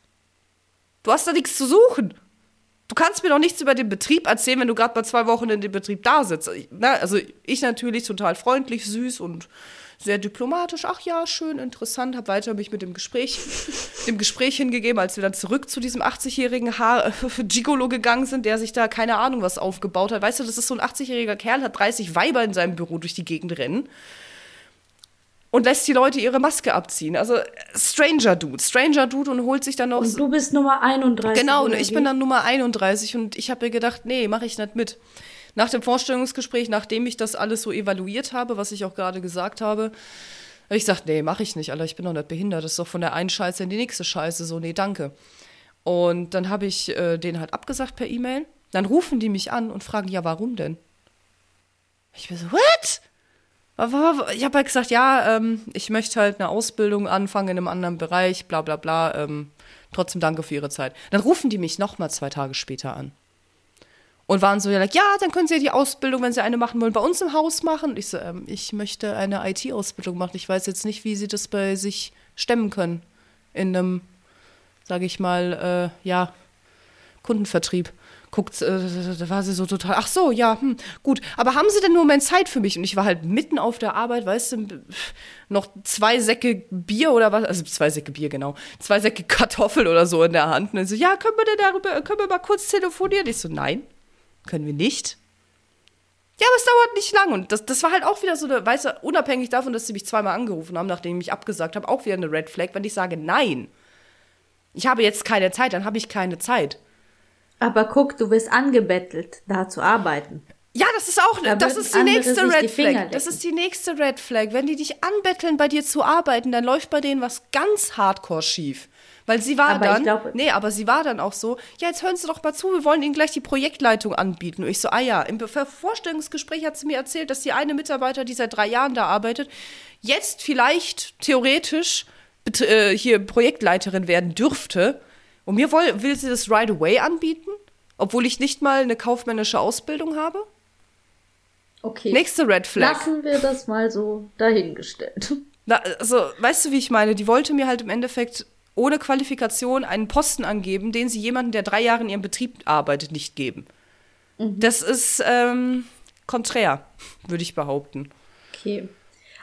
S1: Du hast da nichts zu suchen. Du kannst mir doch nichts über den Betrieb erzählen, wenn du gerade mal zwei Wochen in dem Betrieb da sitzt. Also ich natürlich total freundlich, süß und sehr diplomatisch, ach ja, schön, interessant, habe weiter mich mit dem Gespräch, dem Gespräch hingegeben, als wir dann zurück zu diesem 80-jährigen Gigolo gegangen sind, der sich da keine Ahnung was aufgebaut hat. Weißt du, das ist so ein 80-jähriger Kerl, hat 30 Weiber in seinem Büro durch die Gegend rennen und lässt die Leute ihre Maske abziehen. Also Stranger Dude, Stranger Dude und holt sich dann noch.
S2: Und du bist Nummer 31.
S1: Genau, und ich bin dann Nummer 31 und ich habe mir gedacht, nee, mache ich nicht mit nach dem Vorstellungsgespräch, nachdem ich das alles so evaluiert habe, was ich auch gerade gesagt habe, habe ich gesagt, nee, mache ich nicht, Alter, ich bin doch nicht behindert. Das ist doch von der einen Scheiße in die nächste Scheiße. So, nee, danke. Und dann habe ich äh, den halt abgesagt per E-Mail. Dann rufen die mich an und fragen, ja, warum denn? Ich bin so, what? Ich habe halt gesagt, ja, ähm, ich möchte halt eine Ausbildung anfangen in einem anderen Bereich, bla bla bla. Ähm, trotzdem danke für Ihre Zeit. Dann rufen die mich nochmal zwei Tage später an. Und waren so, ja, like, ja, dann können Sie ja die Ausbildung, wenn Sie eine machen wollen, bei uns im Haus machen. Und ich so, ähm, ich möchte eine IT-Ausbildung machen. Ich weiß jetzt nicht, wie Sie das bei sich stemmen können. In einem, sage ich mal, äh, ja, Kundenvertrieb guckt, äh, da war sie so total, ach so, ja, hm, gut. Aber haben Sie denn nur Moment Zeit für mich? Und ich war halt mitten auf der Arbeit, weißt du, noch zwei Säcke Bier oder was, also zwei Säcke Bier, genau, zwei Säcke Kartoffel oder so in der Hand. Und dann so, ja, können wir denn darüber, können wir mal kurz telefonieren? Ich so, nein, können wir nicht. Ja, aber es dauert nicht lang. Und das, das war halt auch wieder so eine, weißt du, unabhängig davon, dass sie mich zweimal angerufen haben, nachdem ich mich abgesagt habe, auch wieder eine Red Flag, wenn ich sage, nein, ich habe jetzt keine Zeit, dann habe ich keine Zeit.
S2: Aber guck, du wirst angebettelt, da zu arbeiten.
S1: Ja, das ist auch, da das ist die nächste Red Flag. Das ist die nächste Red Flag. Wenn die dich anbetteln, bei dir zu arbeiten, dann läuft bei denen was ganz hardcore schief. Weil sie war aber dann, glaub, nee, aber sie war dann auch so, ja, jetzt hören Sie doch mal zu, wir wollen Ihnen gleich die Projektleitung anbieten. Und ich so, ah ja, im Vorstellungsgespräch hat sie mir erzählt, dass die eine Mitarbeiter, die seit drei Jahren da arbeitet, jetzt vielleicht theoretisch äh, hier Projektleiterin werden dürfte. Und mir will, will sie das right away anbieten, obwohl ich nicht mal eine kaufmännische Ausbildung habe?
S2: Okay.
S1: Nächste Red Flag.
S2: Lassen wir das mal so dahingestellt.
S1: Na, also, weißt du, wie ich meine? Die wollte mir halt im Endeffekt ohne Qualifikation einen Posten angeben, den sie jemanden, der drei Jahre in ihrem Betrieb arbeitet, nicht geben. Mhm. Das ist ähm, konträr, würde ich behaupten.
S2: Okay.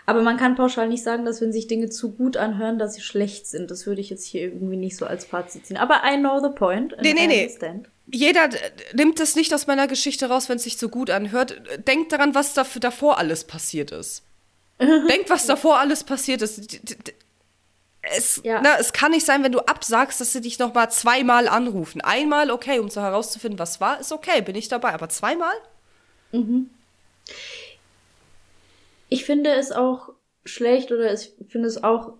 S2: Aber man kann pauschal nicht sagen, dass wenn sich Dinge zu gut anhören, dass sie schlecht sind. Das würde ich jetzt hier irgendwie nicht so als Fazit ziehen. Aber I know the point.
S1: Nee, nee, nee. Jeder nimmt es nicht aus meiner Geschichte raus, wenn es sich zu gut anhört. Denkt daran, was dafür, davor alles passiert ist. Denkt, was davor alles passiert ist. Es, ja. na, es kann nicht sein, wenn du absagst, dass sie dich noch mal zweimal anrufen. Einmal, okay, um so herauszufinden, was war, ist okay, bin ich dabei. Aber zweimal?
S2: Mhm ich finde es auch schlecht oder ich finde es auch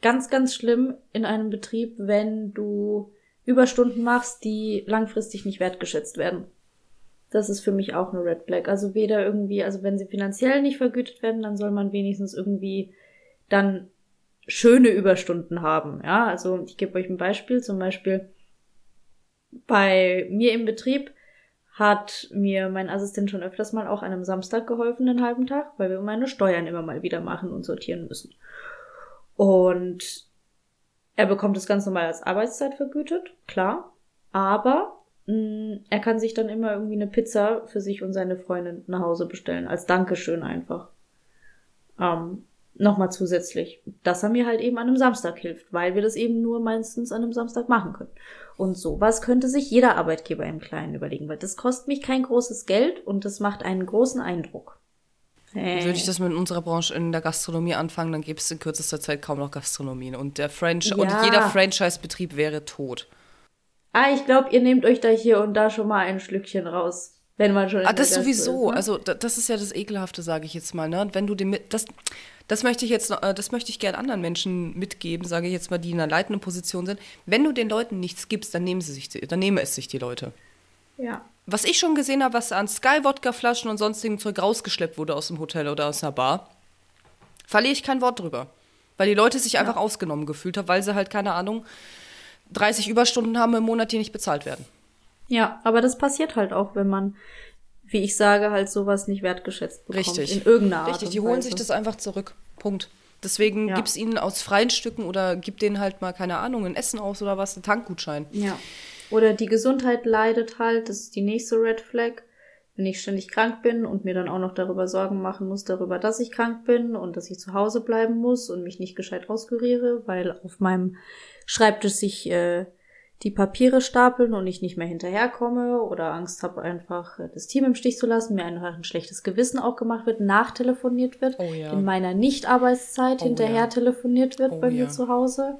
S2: ganz, ganz schlimm in einem Betrieb, wenn du Überstunden machst, die langfristig nicht wertgeschätzt werden. Das ist für mich auch eine Red Flag. Also weder irgendwie, also wenn sie finanziell nicht vergütet werden, dann soll man wenigstens irgendwie dann schöne Überstunden haben. Ja, also ich gebe euch ein Beispiel. Zum Beispiel bei mir im Betrieb hat mir mein Assistent schon öfters mal auch an einem Samstag geholfen, den halben Tag, weil wir meine Steuern immer mal wieder machen und sortieren müssen. Und er bekommt das ganz normal als Arbeitszeit vergütet, klar, aber mh, mm, er kann sich dann immer irgendwie eine Pizza für sich und seine Freundin nach Hause bestellen, als Dankeschön einfach. Ähm, Nochmal zusätzlich, dass er mir halt eben an einem Samstag hilft, weil wir das eben nur meistens an einem Samstag machen können. Und sowas könnte sich jeder Arbeitgeber im Kleinen überlegen, weil das kostet mich kein großes Geld und das macht einen großen Eindruck.
S1: Hey. Würde ich das mit unserer Branche in der Gastronomie anfangen, dann gäbe es in kürzester Zeit kaum noch Gastronomien. Und der Franchise ja. und jeder Franchise-Betrieb wäre tot.
S2: Ah, ich glaube, ihr nehmt euch da hier und da schon mal ein Schlückchen raus. Wenn man schon.
S1: Ah, das sowieso. Ist, ne? Also, das ist ja das Ekelhafte, sage ich jetzt mal. Ne? Und wenn du dem. Das, das möchte ich jetzt, äh, das möchte ich gerne anderen Menschen mitgeben, sage ich jetzt mal, die in einer leitenden Position sind. Wenn du den Leuten nichts gibst, dann nehmen sie sich, dann nehmen es sich die Leute.
S2: Ja.
S1: Was ich schon gesehen habe, was an Sky-Wodka-Flaschen und sonstigem Zeug rausgeschleppt wurde aus dem Hotel oder aus einer Bar, verliere ich kein Wort drüber. Weil die Leute sich einfach ja. ausgenommen gefühlt haben, weil sie halt, keine Ahnung, 30 Überstunden haben im Monat, die nicht bezahlt werden.
S2: Ja, aber das passiert halt auch, wenn man wie ich sage, halt sowas nicht wertgeschätzt bekommt.
S1: Richtig.
S2: In irgendeiner Art.
S1: Richtig, die holen sich das einfach zurück. Punkt. Deswegen ja. es ihnen aus freien Stücken oder gib denen halt mal, keine Ahnung, ein Essen aus oder was, einen Tankgutschein.
S2: Ja. Oder die Gesundheit leidet halt, das ist die nächste Red Flag. Wenn ich ständig krank bin und mir dann auch noch darüber Sorgen machen muss, darüber, dass ich krank bin und dass ich zu Hause bleiben muss und mich nicht gescheit auskuriere, weil auf meinem Schreibtisch sich äh, die Papiere stapeln und ich nicht mehr hinterherkomme oder Angst habe, einfach das Team im Stich zu lassen, mir einfach ein schlechtes Gewissen auch gemacht wird, nachtelefoniert wird, oh ja. in meiner Nicht-Arbeitszeit oh hinterher ja. telefoniert wird oh bei ja. mir zu Hause,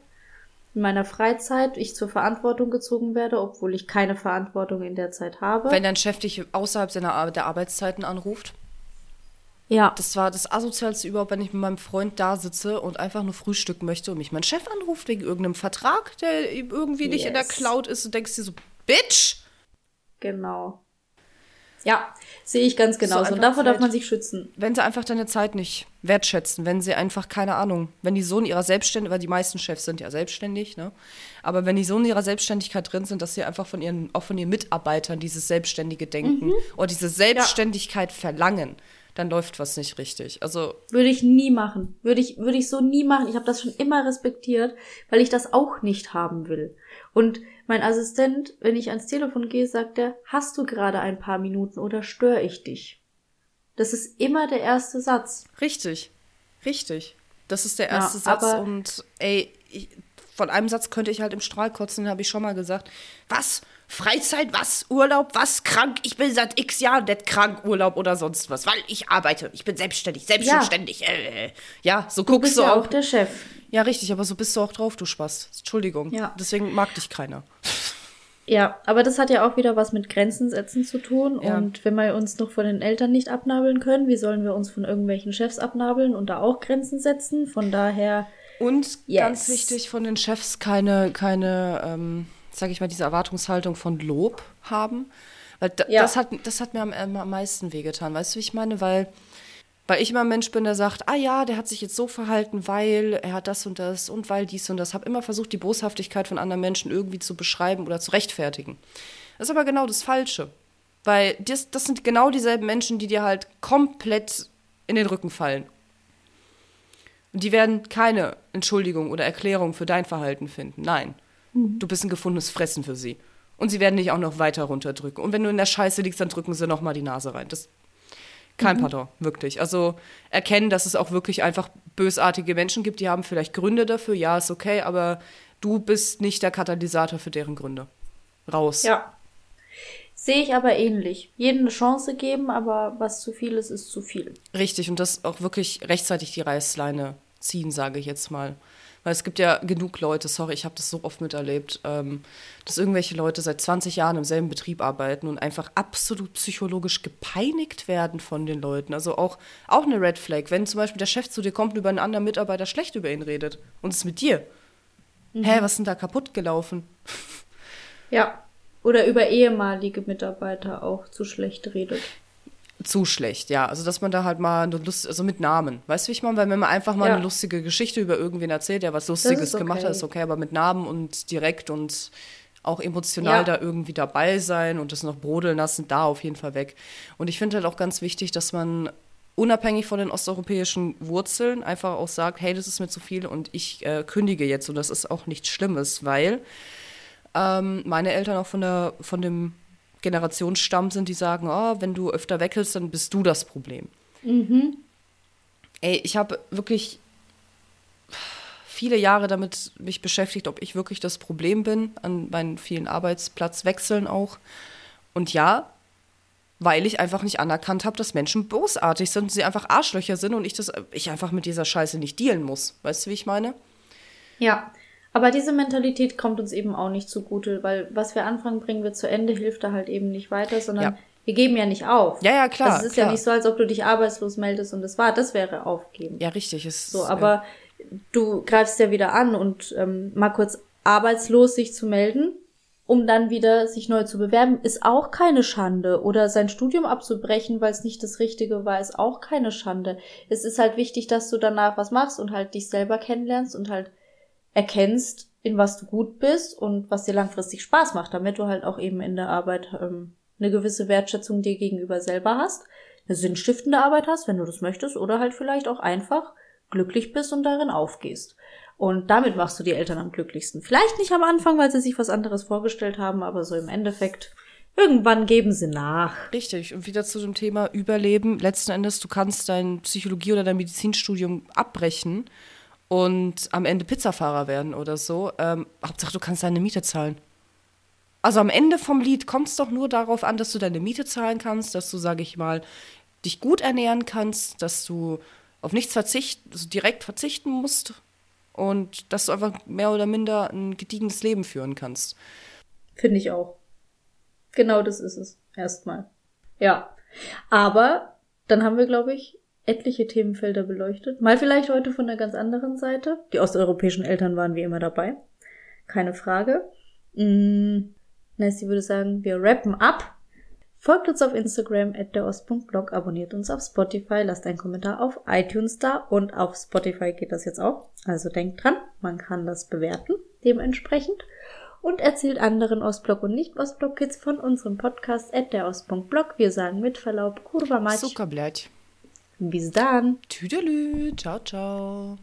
S2: in meiner Freizeit ich zur Verantwortung gezogen werde, obwohl ich keine Verantwortung in der Zeit habe.
S1: Wenn dein Chef dich außerhalb seiner Ar der Arbeitszeiten anruft? Ja. Das war das Asozialste überhaupt, wenn ich mit meinem Freund da sitze und einfach nur frühstücken möchte und mich mein Chef anruft wegen irgendeinem Vertrag, der irgendwie yes. nicht in der Cloud ist und denkst dir so, Bitch!
S2: Genau. Ja, sehe ich ganz genauso. So und davor Zeit, darf man sich schützen.
S1: Wenn sie einfach deine Zeit nicht wertschätzen, wenn sie einfach, keine Ahnung, wenn die so in ihrer Selbstständigkeit, weil die meisten Chefs sind ja selbstständig, ne? Aber wenn die so in ihrer Selbstständigkeit drin sind, dass sie einfach von ihren, auch von ihren Mitarbeitern dieses selbstständige Denken mhm. oder diese Selbstständigkeit ja. verlangen, dann läuft was nicht richtig. Also
S2: würde ich nie machen. Würde ich würde ich so nie machen. Ich habe das schon immer respektiert, weil ich das auch nicht haben will. Und mein Assistent, wenn ich ans Telefon gehe, sagt er, hast du gerade ein paar Minuten oder störe ich dich? Das ist immer der erste Satz.
S1: Richtig. Richtig. Das ist der erste ja, Satz und ey, ich, von einem Satz könnte ich halt im Strahl kotzen, den habe ich schon mal gesagt. Was? Freizeit, was? Urlaub, was? Krank? Ich bin seit x Jahren nicht krank, Urlaub oder sonst was, weil ich arbeite. Ich bin selbstständig, selbstständig. Ja, äh, ja so guckst du. Bist
S2: du
S1: ja
S2: auch der Chef.
S1: Ja, richtig, aber so bist du auch drauf, du Spaß. Entschuldigung. Ja. Deswegen mag dich keiner.
S2: Ja, aber das hat ja auch wieder was mit Grenzen setzen zu tun. Ja. Und wenn wir uns noch von den Eltern nicht abnabeln können, wie sollen wir uns von irgendwelchen Chefs abnabeln und da auch Grenzen setzen? Von daher.
S1: Und yes. ganz wichtig, von den Chefs keine, keine, ähm, sag ich mal, diese Erwartungshaltung von Lob haben. Weil ja. das, hat, das hat mir am, am meisten wehgetan. Weißt du, wie ich meine? Weil weil ich immer ein Mensch bin, der sagt, ah ja, der hat sich jetzt so verhalten, weil er hat das und das und weil dies und das. Habe immer versucht, die Boshaftigkeit von anderen Menschen irgendwie zu beschreiben oder zu rechtfertigen. Das ist aber genau das Falsche. Weil das, das sind genau dieselben Menschen, die dir halt komplett in den Rücken fallen. Und die werden keine Entschuldigung oder Erklärung für dein Verhalten finden. Nein. Mhm. Du bist ein gefundenes Fressen für sie. Und sie werden dich auch noch weiter runterdrücken. Und wenn du in der Scheiße liegst, dann drücken sie noch mal die Nase rein. Das kein mhm. Pardon, wirklich. Also erkennen, dass es auch wirklich einfach bösartige Menschen gibt, die haben vielleicht Gründe dafür, ja, ist okay, aber du bist nicht der Katalysator für deren Gründe. Raus.
S2: Ja. Sehe ich aber ähnlich. Jedem eine Chance geben, aber was zu viel ist, ist zu viel.
S1: Richtig, und das auch wirklich rechtzeitig die Reißleine ziehen, sage ich jetzt mal. Weil es gibt ja genug Leute, sorry, ich habe das so oft miterlebt, ähm, dass irgendwelche Leute seit 20 Jahren im selben Betrieb arbeiten und einfach absolut psychologisch gepeinigt werden von den Leuten. Also auch, auch eine Red Flag, wenn zum Beispiel der Chef zu dir kommt und über einen anderen Mitarbeiter schlecht über ihn redet und es mit dir. Mhm. Hä, was ist denn da kaputt gelaufen?
S2: Ja. Oder über ehemalige Mitarbeiter auch zu schlecht redet
S1: zu schlecht, ja. Also, dass man da halt mal eine Lust, also mit Namen. Weißt du, wie ich meine? Weil wenn man einfach mal ja. eine lustige Geschichte über irgendwen erzählt, der was Lustiges okay. gemacht hat, ist okay, aber mit Namen und direkt und auch emotional ja. da irgendwie dabei sein und das noch brodeln lassen, da auf jeden Fall weg. Und ich finde halt auch ganz wichtig, dass man unabhängig von den osteuropäischen Wurzeln einfach auch sagt, hey, das ist mir zu viel und ich äh, kündige jetzt und das ist auch nichts Schlimmes, weil ähm, meine Eltern auch von der von dem Generationsstamm sind, die sagen, oh, wenn du öfter wechselst, dann bist du das Problem. Mhm. Ey, ich habe wirklich viele Jahre damit mich beschäftigt, ob ich wirklich das Problem bin, an meinen vielen Arbeitsplatzwechseln auch. Und ja, weil ich einfach nicht anerkannt habe, dass Menschen bosartig sind, sie einfach Arschlöcher sind und ich das, ich einfach mit dieser Scheiße nicht dealen muss. Weißt du, wie ich meine?
S2: Ja, aber diese Mentalität kommt uns eben auch nicht zugute, weil was wir anfangen, bringen wir zu Ende, hilft da halt eben nicht weiter, sondern ja. wir geben ja nicht auf.
S1: Ja, ja, klar.
S2: Also es ist
S1: klar.
S2: ja nicht so, als ob du dich arbeitslos meldest und das war, das wäre aufgeben.
S1: Ja, richtig. Ist,
S2: so, aber ja. du greifst ja wieder an und ähm, mal kurz arbeitslos sich zu melden, um dann wieder sich neu zu bewerben, ist auch keine Schande. Oder sein Studium abzubrechen, weil es nicht das Richtige war, ist auch keine Schande. Es ist halt wichtig, dass du danach was machst und halt dich selber kennenlernst und halt erkennst, in was du gut bist und was dir langfristig Spaß macht, damit du halt auch eben in der Arbeit ähm, eine gewisse Wertschätzung dir gegenüber selber hast, eine sinnstiftende Arbeit hast, wenn du das möchtest, oder halt vielleicht auch einfach glücklich bist und darin aufgehst. Und damit machst du die Eltern am glücklichsten. Vielleicht nicht am Anfang, weil sie sich was anderes vorgestellt haben, aber so im Endeffekt irgendwann geben sie nach.
S1: Richtig. Und wieder zu dem Thema Überleben. Letzten Endes, du kannst dein Psychologie- oder dein Medizinstudium abbrechen und am Ende Pizzafahrer werden oder so. Ähm, Hauptsache, du kannst deine Miete zahlen. Also am Ende vom Lied kommt es doch nur darauf an, dass du deine Miete zahlen kannst, dass du, sage ich mal, dich gut ernähren kannst, dass du auf nichts verzichten, also direkt verzichten musst und dass du einfach mehr oder minder ein gediegenes Leben führen kannst.
S2: Finde ich auch. Genau das ist es. Erstmal. Ja. Aber dann haben wir, glaube ich, etliche Themenfelder beleuchtet. Mal vielleicht heute von einer ganz anderen Seite. Die osteuropäischen Eltern waren wie immer dabei. Keine Frage. Mm, Nancy würde sagen, wir rappen ab. Folgt uns auf Instagram at derost.blog, abonniert uns auf Spotify, lasst einen Kommentar auf iTunes da und auf Spotify geht das jetzt auch. Also denkt dran, man kann das bewerten dementsprechend und erzählt anderen Ostblock und nicht Ostblock Kids von unserem Podcast at derost.blog. Wir sagen mit Verlaub,
S1: Kurva Mach.
S2: Bis dann.
S1: Tüdelü. Ciao, ciao.